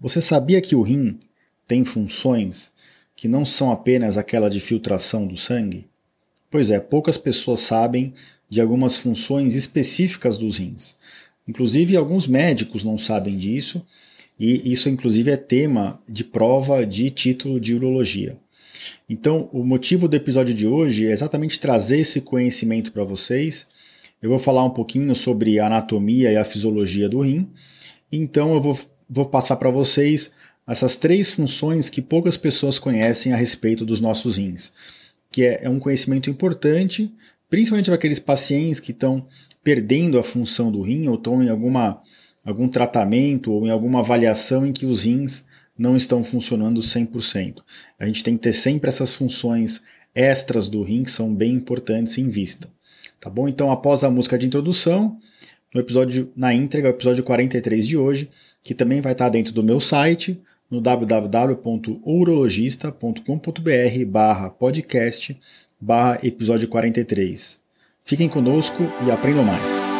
Você sabia que o rim tem funções que não são apenas aquela de filtração do sangue? Pois é, poucas pessoas sabem de algumas funções específicas dos rins. Inclusive, alguns médicos não sabem disso, e isso, inclusive, é tema de prova de título de urologia. Então, o motivo do episódio de hoje é exatamente trazer esse conhecimento para vocês. Eu vou falar um pouquinho sobre a anatomia e a fisiologia do rim. Então, eu vou vou passar para vocês essas três funções que poucas pessoas conhecem a respeito dos nossos rins, que é, é um conhecimento importante, principalmente para aqueles pacientes que estão perdendo a função do rim ou estão em alguma, algum tratamento ou em alguma avaliação em que os rins não estão funcionando 100%. A gente tem que ter sempre essas funções extras do rim que são bem importantes em vista. Tá bom? Então, após a música de introdução, no episódio na íntegra, o episódio 43 de hoje, que também vai estar dentro do meu site, no www.urologista.com.br barra podcast barra episódio 43. Fiquem conosco e aprendam mais.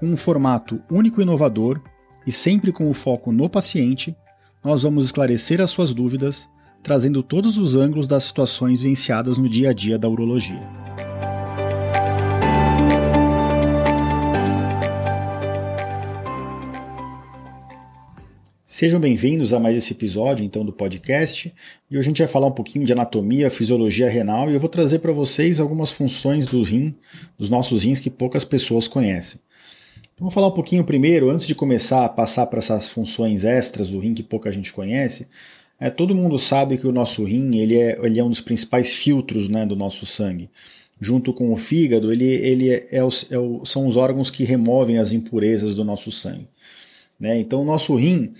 com um formato único e inovador e sempre com o foco no paciente, nós vamos esclarecer as suas dúvidas, trazendo todos os ângulos das situações vivenciadas no dia a dia da urologia. Sejam bem-vindos a mais esse episódio então do podcast. E hoje a gente vai falar um pouquinho de anatomia, fisiologia renal e eu vou trazer para vocês algumas funções do rim, dos nossos rins que poucas pessoas conhecem. Vamos falar um pouquinho primeiro, antes de começar a passar para essas funções extras do rim que pouca gente conhece. É, todo mundo sabe que o nosso rim ele é, ele é um dos principais filtros né, do nosso sangue. Junto com o fígado, ele, ele é, é, é o, são os órgãos que removem as impurezas do nosso sangue. Né? Então, o nosso rim,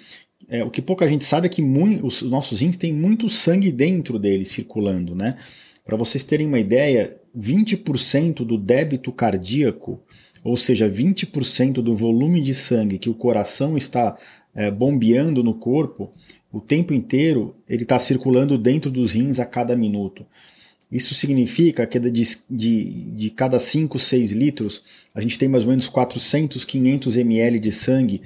é, o que pouca gente sabe é que muito, os nossos rins têm muito sangue dentro deles circulando. Né? Para vocês terem uma ideia, 20% do débito cardíaco ou seja, 20% do volume de sangue que o coração está é, bombeando no corpo, o tempo inteiro ele está circulando dentro dos rins a cada minuto. Isso significa que de, de, de cada 5, 6 litros, a gente tem mais ou menos 400, 500 ml de sangue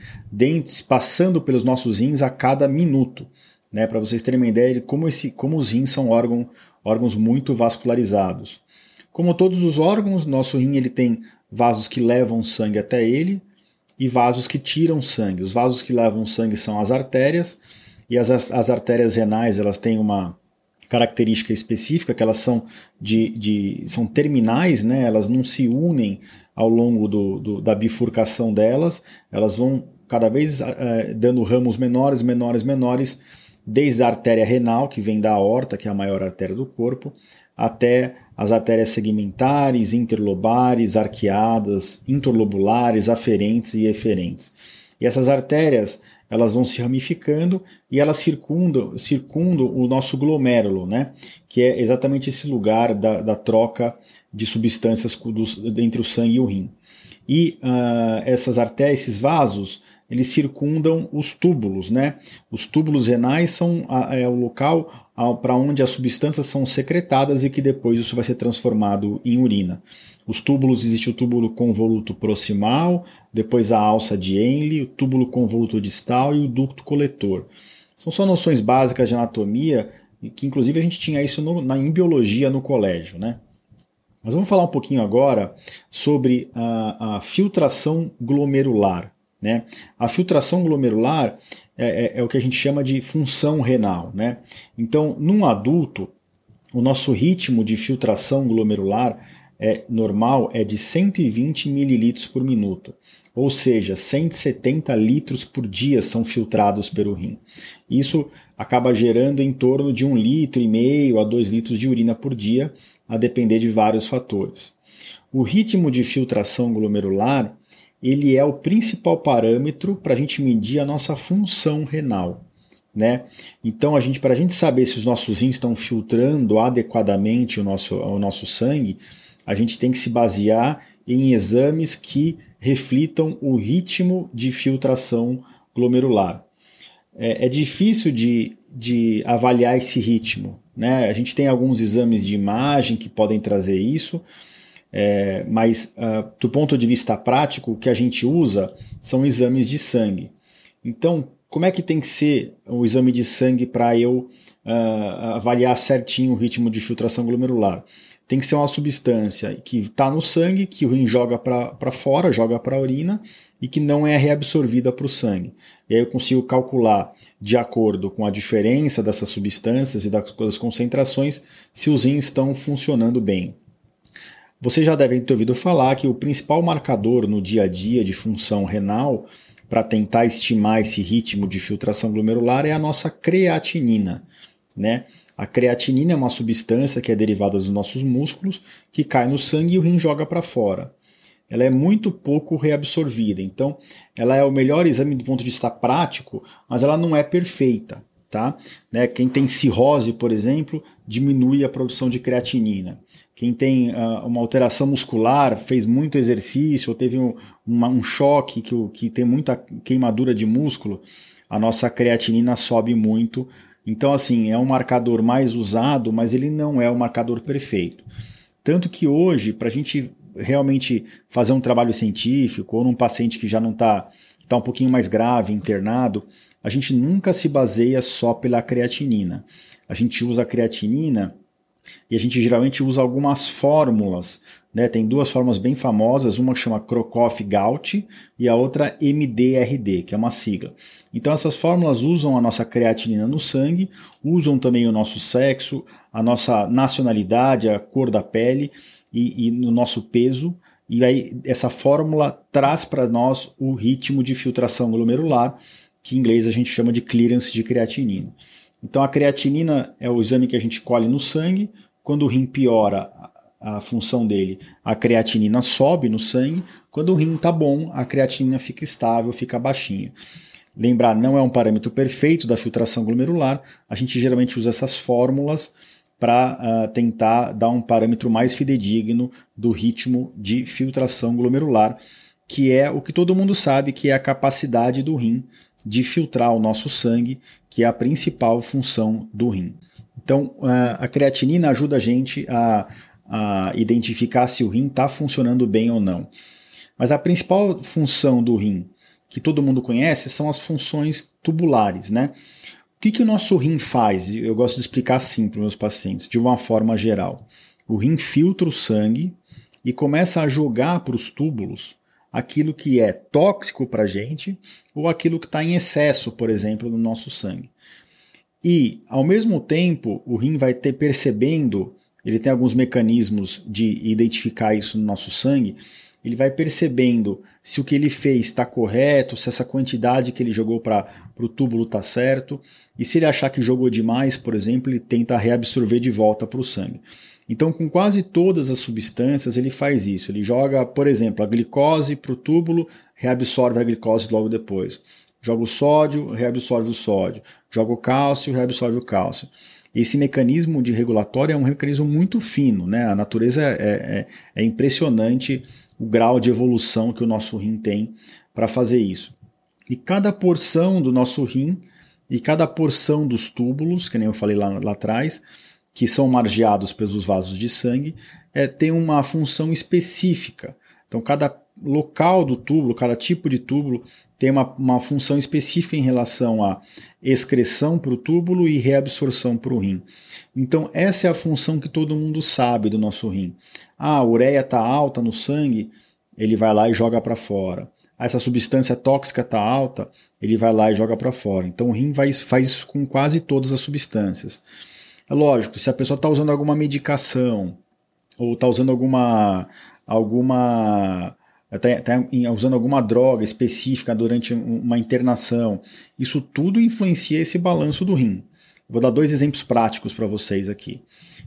passando pelos nossos rins a cada minuto. Né, Para vocês terem uma ideia de como, esse, como os rins são órgão, órgãos muito vascularizados. Como todos os órgãos, nosso rim ele tem vasos que levam sangue até ele e vasos que tiram sangue. Os vasos que levam sangue são as artérias e as, as artérias renais elas têm uma característica específica que elas são de, de são terminais, né? Elas não se unem ao longo do, do da bifurcação delas. Elas vão cada vez é, dando ramos menores, menores, menores, desde a artéria renal que vem da aorta, que é a maior artéria do corpo, até as artérias segmentares, interlobares, arqueadas, interlobulares, aferentes e eferentes. E essas artérias elas vão se ramificando e elas circundam, circundam o nosso glomérulo, né? que é exatamente esse lugar da, da troca de substâncias do, entre o sangue e o rim. E uh, essas artérias, esses vasos, eles circundam os túbulos, né? Os túbulos renais são a, é o local para onde as substâncias são secretadas e que depois isso vai ser transformado em urina. Os túbulos existe o túbulo convoluto proximal, depois a alça de Henle, o túbulo convoluto distal e o ducto coletor. São só noções básicas de anatomia que inclusive a gente tinha isso no, na, em biologia no colégio, né? Mas vamos falar um pouquinho agora sobre a, a filtração glomerular. Né? A filtração glomerular é, é, é, o que a gente chama de função renal. Né? Então, num adulto, o nosso ritmo de filtração glomerular é normal é de 120 ml por minuto. ou seja, 170 litros por dia são filtrados pelo rim. Isso acaba gerando em torno de um litro e meio a dois litros de urina por dia, a depender de vários fatores. O ritmo de filtração glomerular ele é o principal parâmetro para a gente medir a nossa função renal. Né? Então, a gente, para a gente saber se os nossos rins estão filtrando adequadamente o nosso, o nosso sangue, a gente tem que se basear em exames que reflitam o ritmo de filtração glomerular. É, é difícil de, de avaliar esse ritmo. Né? A gente tem alguns exames de imagem que podem trazer isso, é, mas uh, do ponto de vista prático, o que a gente usa são exames de sangue. Então, como é que tem que ser o exame de sangue para eu uh, avaliar certinho o ritmo de filtração glomerular? Tem que ser uma substância que está no sangue, que o rim joga para fora, joga para a urina e que não é reabsorvida para o sangue. E aí eu consigo calcular, de acordo com a diferença dessas substâncias e das concentrações, se os rins estão funcionando bem. Vocês já devem ter ouvido falar que o principal marcador no dia a dia de função renal para tentar estimar esse ritmo de filtração glomerular é a nossa creatinina, né? A creatinina é uma substância que é derivada dos nossos músculos, que cai no sangue e o rim joga para fora. Ela é muito pouco reabsorvida, então ela é o melhor exame do ponto de vista prático, mas ela não é perfeita. Tá? Né? Quem tem cirrose, por exemplo, diminui a produção de creatinina. Quem tem uh, uma alteração muscular, fez muito exercício ou teve um, uma, um choque que, que tem muita queimadura de músculo, a nossa creatinina sobe muito então, assim, é um marcador mais usado, mas ele não é o marcador perfeito. Tanto que hoje, para a gente realmente fazer um trabalho científico, ou num paciente que já não está tá um pouquinho mais grave, internado, a gente nunca se baseia só pela creatinina. A gente usa a creatinina e a gente geralmente usa algumas fórmulas né? Tem duas formas bem famosas, uma que chama Crocroff-Gault e a outra MDRD, que é uma sigla. Então essas fórmulas usam a nossa creatinina no sangue, usam também o nosso sexo, a nossa nacionalidade, a cor da pele e, e no nosso peso. E aí essa fórmula traz para nós o ritmo de filtração glomerular, que em inglês a gente chama de clearance de creatinina. Então a creatinina é o exame que a gente colhe no sangue. Quando o rim piora, a função dele, a creatinina sobe no sangue. Quando o rim está bom, a creatinina fica estável, fica baixinha. Lembrar, não é um parâmetro perfeito da filtração glomerular, a gente geralmente usa essas fórmulas para uh, tentar dar um parâmetro mais fidedigno do ritmo de filtração glomerular, que é o que todo mundo sabe que é a capacidade do rim de filtrar o nosso sangue, que é a principal função do rim. Então, a creatinina ajuda a gente a a identificar se o rim está funcionando bem ou não. Mas a principal função do rim, que todo mundo conhece, são as funções tubulares, né? O que, que o nosso rim faz? Eu gosto de explicar assim para os meus pacientes, de uma forma geral. O rim filtra o sangue e começa a jogar para os túbulos aquilo que é tóxico para a gente ou aquilo que está em excesso, por exemplo, no nosso sangue. E, ao mesmo tempo, o rim vai ter percebendo ele tem alguns mecanismos de identificar isso no nosso sangue. Ele vai percebendo se o que ele fez está correto, se essa quantidade que ele jogou para o túbulo está certo. E se ele achar que jogou demais, por exemplo, ele tenta reabsorver de volta para o sangue. Então, com quase todas as substâncias, ele faz isso. Ele joga, por exemplo, a glicose para o túbulo, reabsorve a glicose logo depois. Joga o sódio, reabsorve o sódio. Joga o cálcio, reabsorve o cálcio. Esse mecanismo de regulatório é um mecanismo muito fino, né? A natureza é, é, é impressionante o grau de evolução que o nosso rim tem para fazer isso. E cada porção do nosso rim e cada porção dos túbulos, que nem eu falei lá, lá atrás, que são margeados pelos vasos de sangue, é, tem uma função específica. Então, cada local do túbulo, cada tipo de túbulo tem uma, uma função específica em relação à excreção para o túbulo e reabsorção para o rim. Então, essa é a função que todo mundo sabe do nosso rim. Ah, a ureia está alta no sangue, ele vai lá e joga para fora. Ah, essa substância tóxica está alta, ele vai lá e joga para fora. Então, o rim vai, faz isso com quase todas as substâncias. É lógico, se a pessoa está usando alguma medicação ou está usando alguma, alguma até, até usando alguma droga específica durante uma internação. Isso tudo influencia esse balanço do rim. Vou dar dois exemplos práticos para vocês aqui.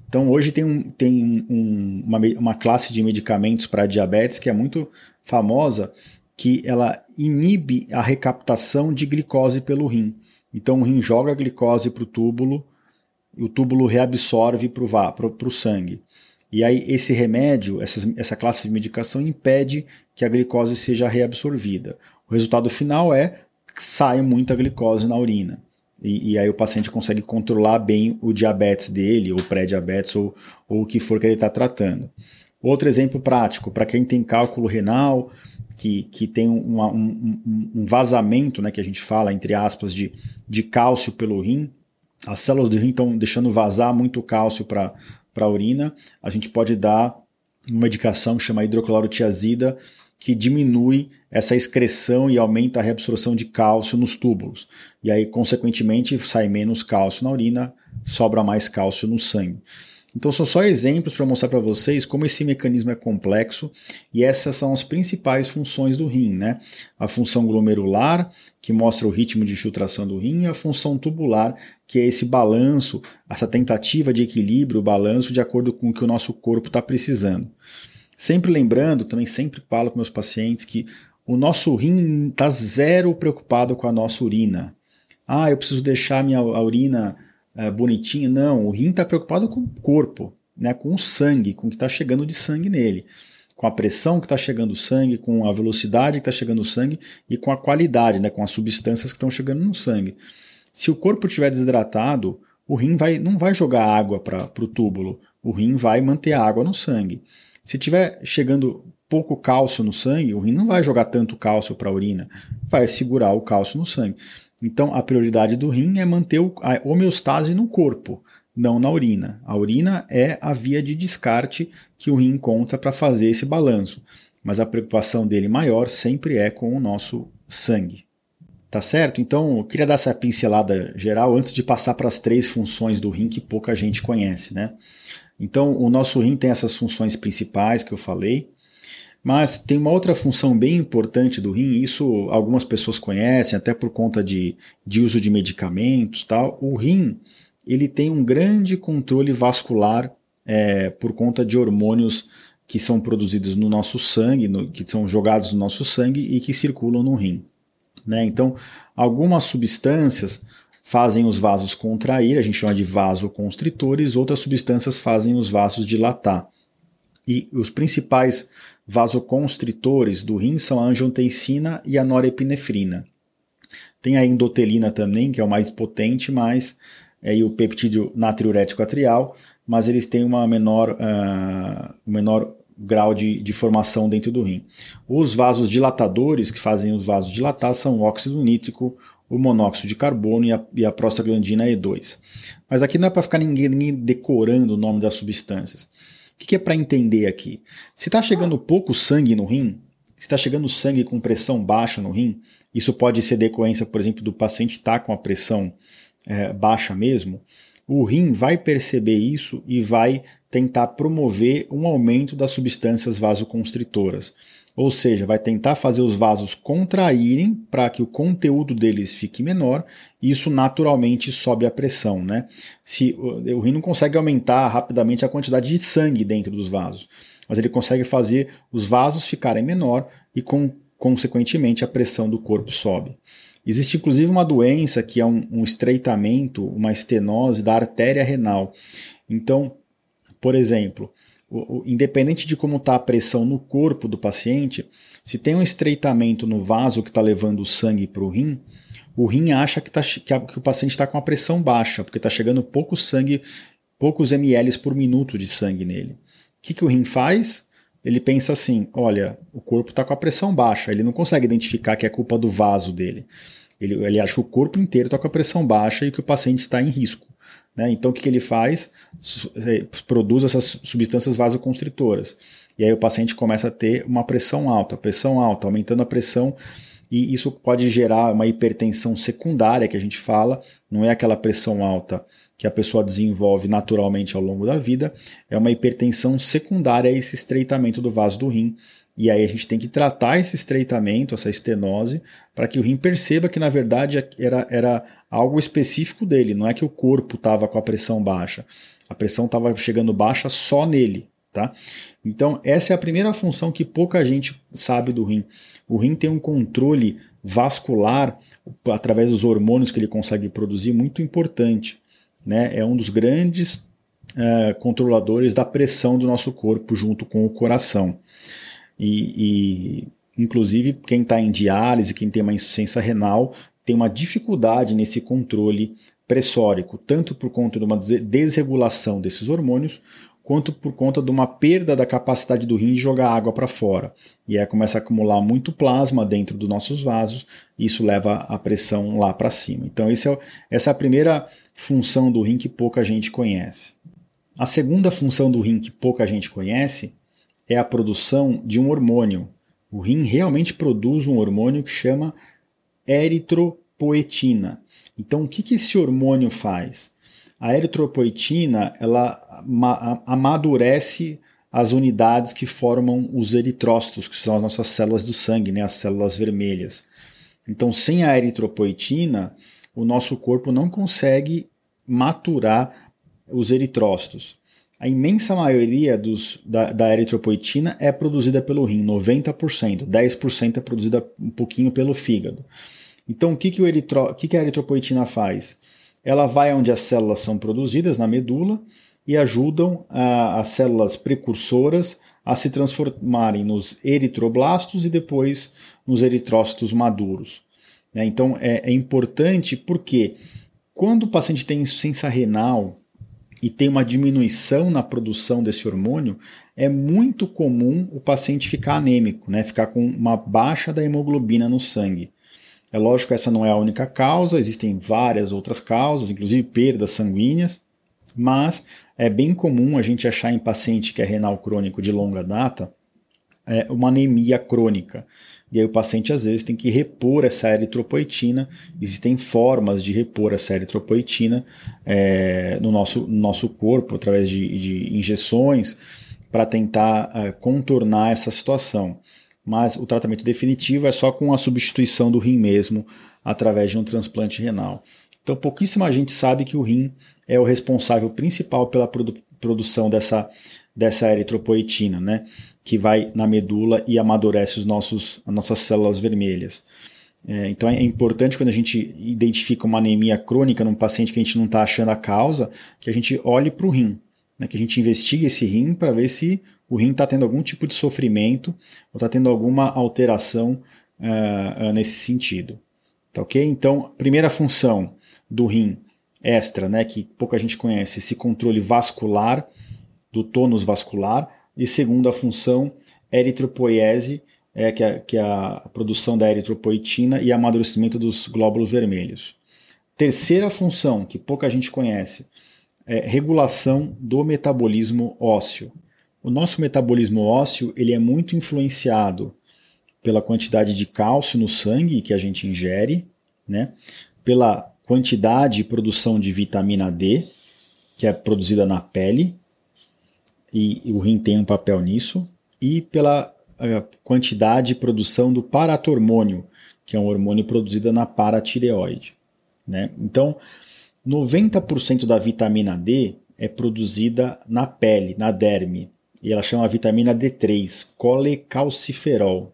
Então, hoje tem, um, tem um, uma, uma classe de medicamentos para diabetes que é muito famosa, que ela inibe a recaptação de glicose pelo rim. Então, o rim joga a glicose para o túbulo, o túbulo reabsorve para o sangue. E aí, esse remédio, essa, essa classe de medicação, impede que a glicose seja reabsorvida. O resultado final é sai muita glicose na urina. E, e, aí o paciente consegue controlar bem o diabetes dele, ou pré-diabetes, ou, ou o que for que ele está tratando. Outro exemplo prático, para quem tem cálculo renal, que, que tem uma, um, um, vazamento, né, que a gente fala, entre aspas, de, de cálcio pelo rim, as células do rim estão deixando vazar muito cálcio para a urina, a gente pode dar uma medicação que chama hidroclorotiazida, que diminui essa excreção e aumenta a reabsorção de cálcio nos túbulos. E aí, consequentemente, sai menos cálcio na urina, sobra mais cálcio no sangue. Então, são só exemplos para mostrar para vocês como esse mecanismo é complexo e essas são as principais funções do rim, né? A função glomerular, que mostra o ritmo de filtração do rim, e a função tubular, que é esse balanço, essa tentativa de equilíbrio, balanço de acordo com o que o nosso corpo está precisando. Sempre lembrando, também sempre falo com meus pacientes que o nosso rim está zero preocupado com a nossa urina. Ah, eu preciso deixar minha urina uh, bonitinha. Não, o rim está preocupado com o corpo, né, com o sangue, com o que está chegando de sangue nele. Com a pressão que está chegando o sangue, com a velocidade que está chegando o sangue e com a qualidade, né, com as substâncias que estão chegando no sangue. Se o corpo estiver desidratado, o rim vai, não vai jogar água para o túbulo, o rim vai manter a água no sangue. Se tiver chegando pouco cálcio no sangue, o rim não vai jogar tanto cálcio para a urina, vai segurar o cálcio no sangue. Então, a prioridade do rim é manter a homeostase no corpo, não na urina. A urina é a via de descarte que o rim encontra para fazer esse balanço, mas a preocupação dele maior sempre é com o nosso sangue. Tá certo? Então, eu queria dar essa pincelada geral antes de passar para as três funções do rim que pouca gente conhece, né? Então, o nosso rim tem essas funções principais que eu falei, mas tem uma outra função bem importante do rim, isso algumas pessoas conhecem, até por conta de, de uso de medicamentos tal. O rim ele tem um grande controle vascular é, por conta de hormônios que são produzidos no nosso sangue, no, que são jogados no nosso sangue e que circulam no rim. Né? Então, algumas substâncias fazem os vasos contrair, a gente chama de vasoconstritores, outras substâncias fazem os vasos dilatar. E os principais vasoconstritores do rim são a angiotensina e a norepinefrina. Tem a endotelina também, que é o mais potente, mas é, e o peptídeo natriurético atrial, mas eles têm uma menor, uh, menor grau de, de formação dentro do rim. Os vasos dilatadores, que fazem os vasos dilatar, são o óxido nítrico, o monóxido de carbono e a, e a prostaglandina E2. Mas aqui não é para ficar ninguém, ninguém, decorando o nome das substâncias. O que, que é para entender aqui? Se está chegando pouco sangue no rim, se está chegando sangue com pressão baixa no rim, isso pode ser decorrência, por exemplo, do paciente estar tá com a pressão é, baixa mesmo, o rim vai perceber isso e vai tentar promover um aumento das substâncias vasoconstritoras. Ou seja, vai tentar fazer os vasos contraírem para que o conteúdo deles fique menor e isso naturalmente sobe a pressão. Né? Se o rim não consegue aumentar rapidamente a quantidade de sangue dentro dos vasos, mas ele consegue fazer os vasos ficarem menor e, com, consequentemente, a pressão do corpo sobe. Existe inclusive uma doença que é um, um estreitamento, uma estenose da artéria renal. Então, por exemplo, o, o, independente de como está a pressão no corpo do paciente, se tem um estreitamento no vaso que está levando o sangue para o rim, o rim acha que, tá, que, a, que o paciente está com a pressão baixa, porque está chegando pouco sangue, poucos ml por minuto de sangue nele. O que, que o rim faz? Ele pensa assim: olha, o corpo está com a pressão baixa, ele não consegue identificar que é culpa do vaso dele. Ele, ele acha que o corpo inteiro está com a pressão baixa e que o paciente está em risco. Né? Então o que, que ele faz? É, produz essas substâncias vasoconstritoras. E aí o paciente começa a ter uma pressão alta, pressão alta, aumentando a pressão, e isso pode gerar uma hipertensão secundária que a gente fala, não é aquela pressão alta que a pessoa desenvolve naturalmente ao longo da vida, é uma hipertensão secundária a esse estreitamento do vaso do rim, E aí a gente tem que tratar esse estreitamento, essa estenose, para que o rim perceba que na verdade era, era algo específico dele, não é que o corpo estava com a pressão baixa. A pressão estava chegando baixa só nele. Tá? Então, essa é a primeira função que pouca gente sabe do rim. O rim tem um controle vascular através dos hormônios que ele consegue produzir muito importante. Né? É um dos grandes uh, controladores da pressão do nosso corpo junto com o coração. E, e inclusive, quem está em diálise, quem tem uma insuficiência renal, tem uma dificuldade nesse controle pressórico, tanto por conta de uma desregulação desses hormônios, quanto por conta de uma perda da capacidade do rim de jogar água para fora. E aí começa a acumular muito plasma dentro dos nossos vasos, e isso leva a pressão lá para cima. Então, é, essa é a primeira função do rim que pouca gente conhece. A segunda função do rim que pouca gente conhece é a produção de um hormônio. O rim realmente produz um hormônio que chama eritropoetina. Então, o que, que esse hormônio faz? A eritropoetina ela amadurece as unidades que formam os eritrócitos, que são as nossas células do sangue, né, as células vermelhas. Então, sem a eritropoetina, o nosso corpo não consegue maturar os eritrócitos. A imensa maioria dos, da, da, eritropoetina é produzida pelo rim, 90%, 10% é produzida um pouquinho pelo fígado. Então, o que, que, o eritro, que, que a eritropoetina faz? Ela vai onde as células são produzidas, na medula, e ajudam a, as células precursoras a se transformarem nos eritroblastos e depois nos eritrócitos maduros. Né? Então, é, é importante porque quando o paciente tem insuficiência renal, e tem uma diminuição na produção desse hormônio, é muito comum o paciente ficar anêmico, né? ficar com uma baixa da hemoglobina no sangue. É lógico que essa não é a única causa, existem várias outras causas, inclusive perdas sanguíneas, mas é bem comum a gente achar em paciente que é renal crônico de longa data é, uma anemia crônica. E aí o paciente às vezes tem que repor essa eritropoetina. Existem formas de repor essa eritropoetina é, no, nosso, no nosso corpo, através de, de injeções, para tentar é, contornar essa situação. Mas o tratamento definitivo é só com a substituição do rim mesmo, através de um transplante renal. Então pouquíssima gente sabe que o rim é o responsável principal pela produ produção dessa, dessa eritropoetina, né? Que vai na medula e amadurece os nossos, as nossas células vermelhas. É, então é importante quando a gente identifica uma anemia crônica num paciente que a gente não está achando a causa, que a gente olhe para o rim, né, que a gente investigue esse rim para ver se o rim está tendo algum tipo de sofrimento ou está tendo alguma alteração uh, nesse sentido. Tá ok? Então, primeira função do rim extra, né, que pouca gente conhece, esse controle vascular do tônus vascular, e segunda função, eritropoiese, é, que, é, que é a produção da eritropoetina e amadurecimento dos glóbulos vermelhos. Terceira função, que pouca gente conhece, é regulação do metabolismo ósseo. O nosso metabolismo ósseo ele é muito influenciado pela quantidade de cálcio no sangue que a gente ingere, né? pela quantidade e produção de vitamina D, que é produzida na pele, e, o rim tem um papel nisso, e pela eh, quantidade e produção do paratormônio, que é um hormônio produzido na paratireoide. Né? Então, 90% da vitamina D é produzida na pele, na derme, e ela chama vitamina D3, colecalciferol.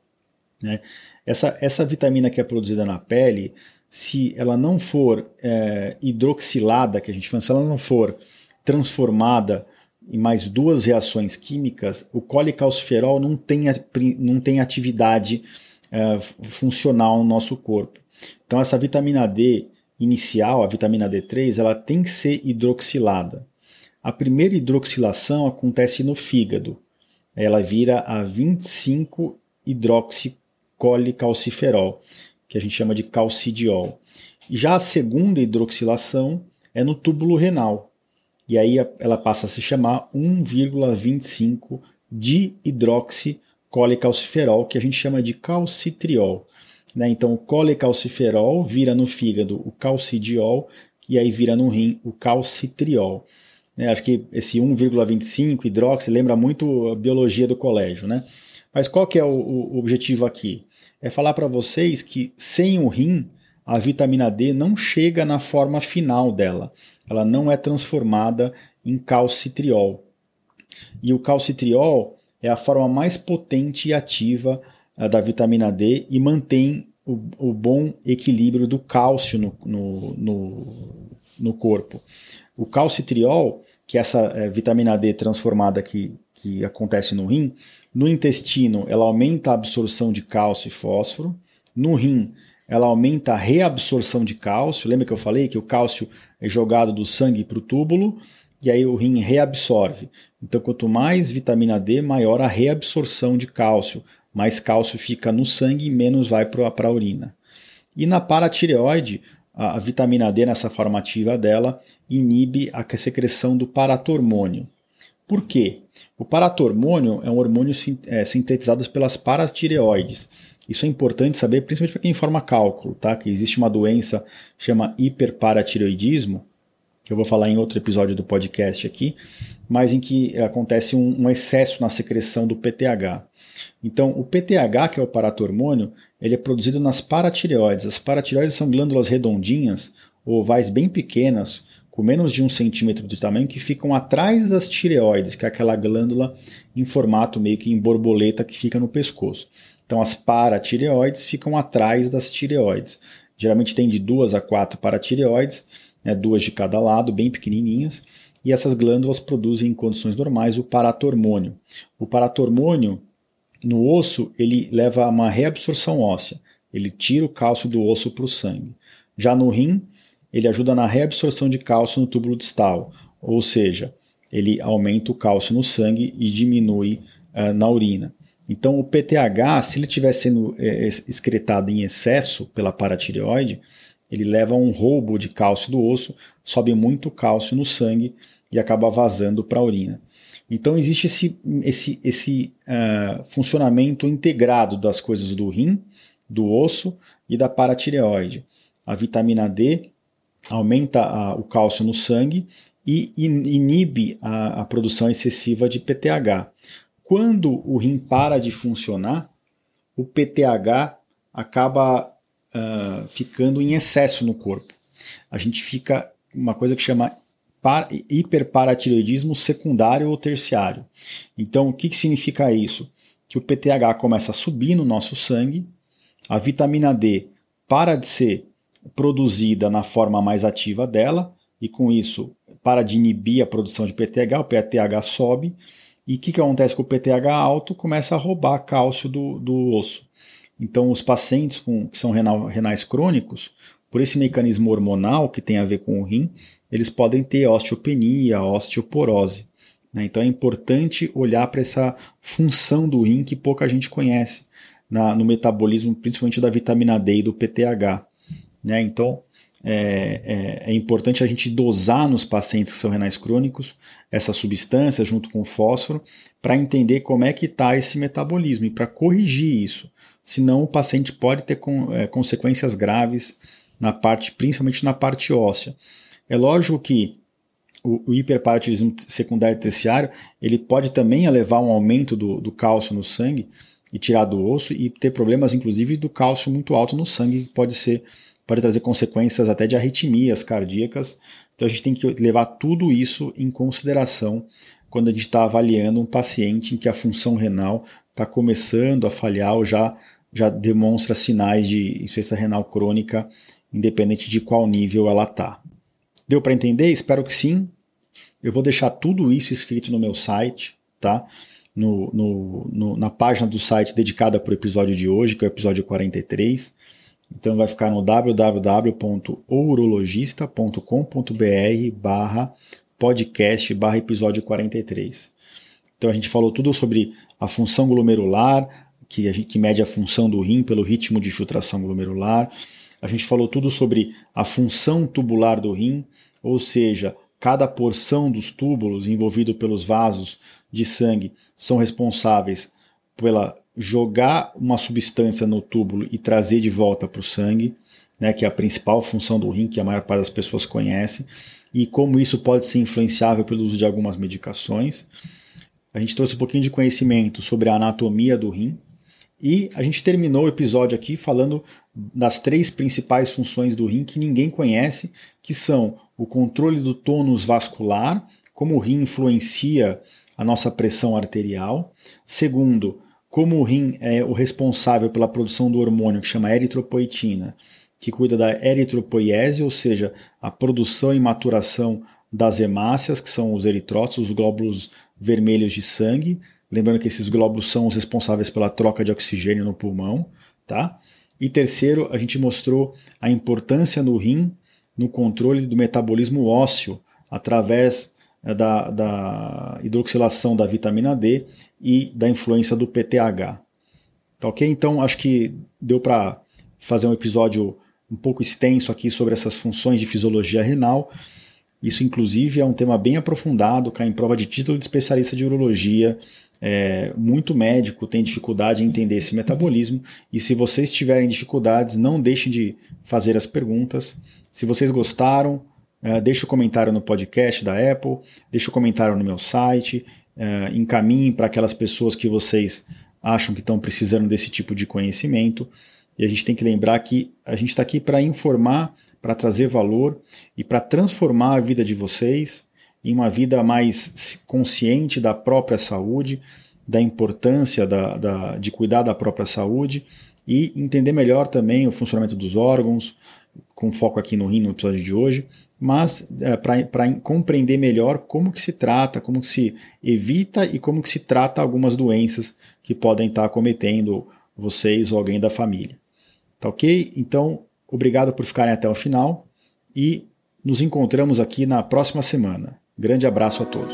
Né? Essa, essa vitamina que é produzida na pele, se ela não for é, hidroxilada, que a gente fala, se ela não for transformada em mais duas reações químicas, o colecalciferol não tem, não tem atividade é, funcional no nosso corpo. Então essa vitamina D inicial, a vitamina D3, ela tem que ser hidroxilada. A primeira hidroxilação acontece no fígado. Ela vira a 25 hidroxicolecalciferol, que a gente chama de calcidiol. Já a segunda hidroxilação é no túbulo renal, e aí ela passa a se chamar 1,25 dihidroxicolecalciferol, que a gente chama de calcitriol. Né? Então o colecalciferol vira no fígado o calcidiol e aí vira no rim o calcitriol. Né? Acho que esse 1,25 hidroxi lembra muito a biologia do colégio. Né? Mas qual que é o, o objetivo aqui? É falar para vocês que sem o rim, a vitamina D não chega na forma final dela. Ela não é transformada em calcitriol. E o calcitriol é a forma mais potente e ativa uh, da vitamina D e mantém o, o bom equilíbrio do cálcio no, no, no, no corpo. O calcitriol, que é essa é, vitamina D transformada que, que acontece no rim, no intestino ela aumenta a absorção de cálcio e fósforo, no rim ela aumenta a reabsorção de cálcio. Lembra que eu falei que o cálcio é jogado do sangue para o túbulo e aí o rim reabsorve. Então, quanto mais vitamina D, maior a reabsorção de cálcio. Mais cálcio fica no sangue e menos vai para a urina. E na paratireoide, a, a vitamina D, nessa forma ativa dela, inibe a secreção do paratormônio. Por quê? O paratormônio é um hormônio é, sintetizado pelas paratireoides. Isso é importante saber, principalmente para quem forma cálculo, tá? Que existe uma doença chama hiperparatireoidismo, que eu vou falar em outro episódio do podcast aqui, mas em que acontece um, um excesso na secreção do PTH. Então, o PTH, que é o paratormônio, ele é produzido nas paratireoides. As paratireoides são glândulas redondinhas, ovais bem pequenas, com menos de um centímetro de tamanho, que ficam atrás das tireoides, que é aquela glândula em formato meio que em borboleta que fica no pescoço. Então, as paratireoides ficam atrás das tireoides. Geralmente tem de duas a quatro paratireoides, né, duas de cada lado, bem pequenininhas, e essas glândulas produzem em condições normais o paratormônio. O paratormônio no osso ele leva a uma reabsorção óssea, ele tira o cálcio do osso para o sangue. Já no rim, ele ajuda na reabsorção de cálcio no túbulo distal, ou seja, ele aumenta o cálcio no sangue e diminui uh, na urina. Então, o PTH, se ele estiver sendo é, excretado em excesso pela paratireoide, ele leva a um roubo de cálcio do osso, sobe muito cálcio no sangue e acaba vazando para a urina. Então existe esse, esse, esse uh, funcionamento integrado das coisas do rim, do osso e da paratireoide. A vitamina D aumenta a, o cálcio no sangue e inibe a, a produção excessiva de PTH. Quando o rim para de funcionar, o PTH acaba uh, ficando em excesso no corpo. A gente fica uma coisa que chama hiperparatireoidismo secundário ou terciário. Então, o que, que significa isso? Que o PTH começa a subir no nosso sangue, a vitamina D para de ser produzida na forma mais ativa dela, e com isso para de inibir a produção de PTH, o PTH sobe, e o que, que acontece com o PTH alto? Começa a roubar cálcio do, do osso. Então, os pacientes com, que são renal, renais crônicos, por esse mecanismo hormonal que tem a ver com o rim, eles podem ter osteopenia, osteoporose. Né? Então é importante olhar para essa função do rim que pouca gente conhece na, no metabolismo, principalmente da vitamina D e do PTH. Né? Então é, é, é, importante a gente dosar nos pacientes que são renais crônicos essa substância junto com o fósforo para entender como é que está esse metabolismo e para corrigir isso. Senão o paciente pode ter com, é, consequências graves na parte, principalmente na parte óssea. É lógico que o, o secundário e terciário ele pode também levar a um aumento do, do cálcio no sangue e tirar do osso e ter problemas, inclusive, do cálcio muito alto no sangue, que pode ser pode trazer consequências até de arritmias cardíacas. Então a gente tem que levar tudo isso em consideração quando a gente está avaliando um paciente em que a função renal está começando a falhar ou já, já demonstra sinais de insuficiência renal crônica, independente de qual nível ela está. Deu para entender? Espero que sim. Eu vou deixar tudo isso escrito no meu site, tá? No, no, no, na página do site dedicada para o episódio de hoje, que é o episódio 43. Então vai ficar no www.ourologista.com.br barra podcast barra episódio 43. Então a gente falou tudo sobre a função glomerular, que, a gente, que mede a função do rim pelo ritmo de filtração glomerular. A gente falou tudo sobre a função tubular do rim, ou seja, cada porção dos túbulos envolvido pelos vasos de sangue são responsáveis pela jogar uma substância no túbulo e trazer de volta para o sangue, né, que é a principal função do rim que a maior parte das pessoas conhece, e como isso pode ser influenciável pelo uso de algumas medicações. a gente trouxe um pouquinho de conhecimento sobre a anatomia do rim e a gente terminou o episódio aqui falando das três principais funções do rim que ninguém conhece, que são o controle do tônus vascular, como o rim influencia a nossa pressão arterial. Segundo, como o rim é o responsável pela produção do hormônio que chama eritropoetina, que cuida da eritropoiese, ou seja, a produção e maturação das hemácias, que são os eritrócitos, os glóbulos vermelhos de sangue. Lembrando que esses glóbulos são os responsáveis pela troca de oxigênio no pulmão, tá? E terceiro, a gente mostrou a importância no rim no controle do metabolismo ósseo através da, da hidroxilação da vitamina D e da influência do PTH. Tá ok? Então acho que deu para fazer um episódio um pouco extenso aqui sobre essas funções de fisiologia renal. Isso, inclusive, é um tema bem aprofundado, cai em prova de título de especialista de urologia. É, muito médico tem dificuldade em entender esse metabolismo. E se vocês tiverem dificuldades, não deixem de fazer as perguntas. Se vocês gostaram, é, deixe o um comentário no podcast da Apple, deixe o um comentário no meu site, é, encaminhem para aquelas pessoas que vocês acham que estão precisando desse tipo de conhecimento. E a gente tem que lembrar que a gente está aqui para informar, para trazer valor e para transformar a vida de vocês em uma vida mais consciente da própria saúde, da importância da, da, de cuidar da própria saúde e entender melhor também o funcionamento dos órgãos, com foco aqui no rim no episódio de hoje, mas é, para compreender melhor como que se trata, como que se evita e como que se trata algumas doenças que podem estar cometendo vocês ou alguém da família. Tá ok? Então, obrigado por ficarem até o final e nos encontramos aqui na próxima semana. Grande abraço a todos.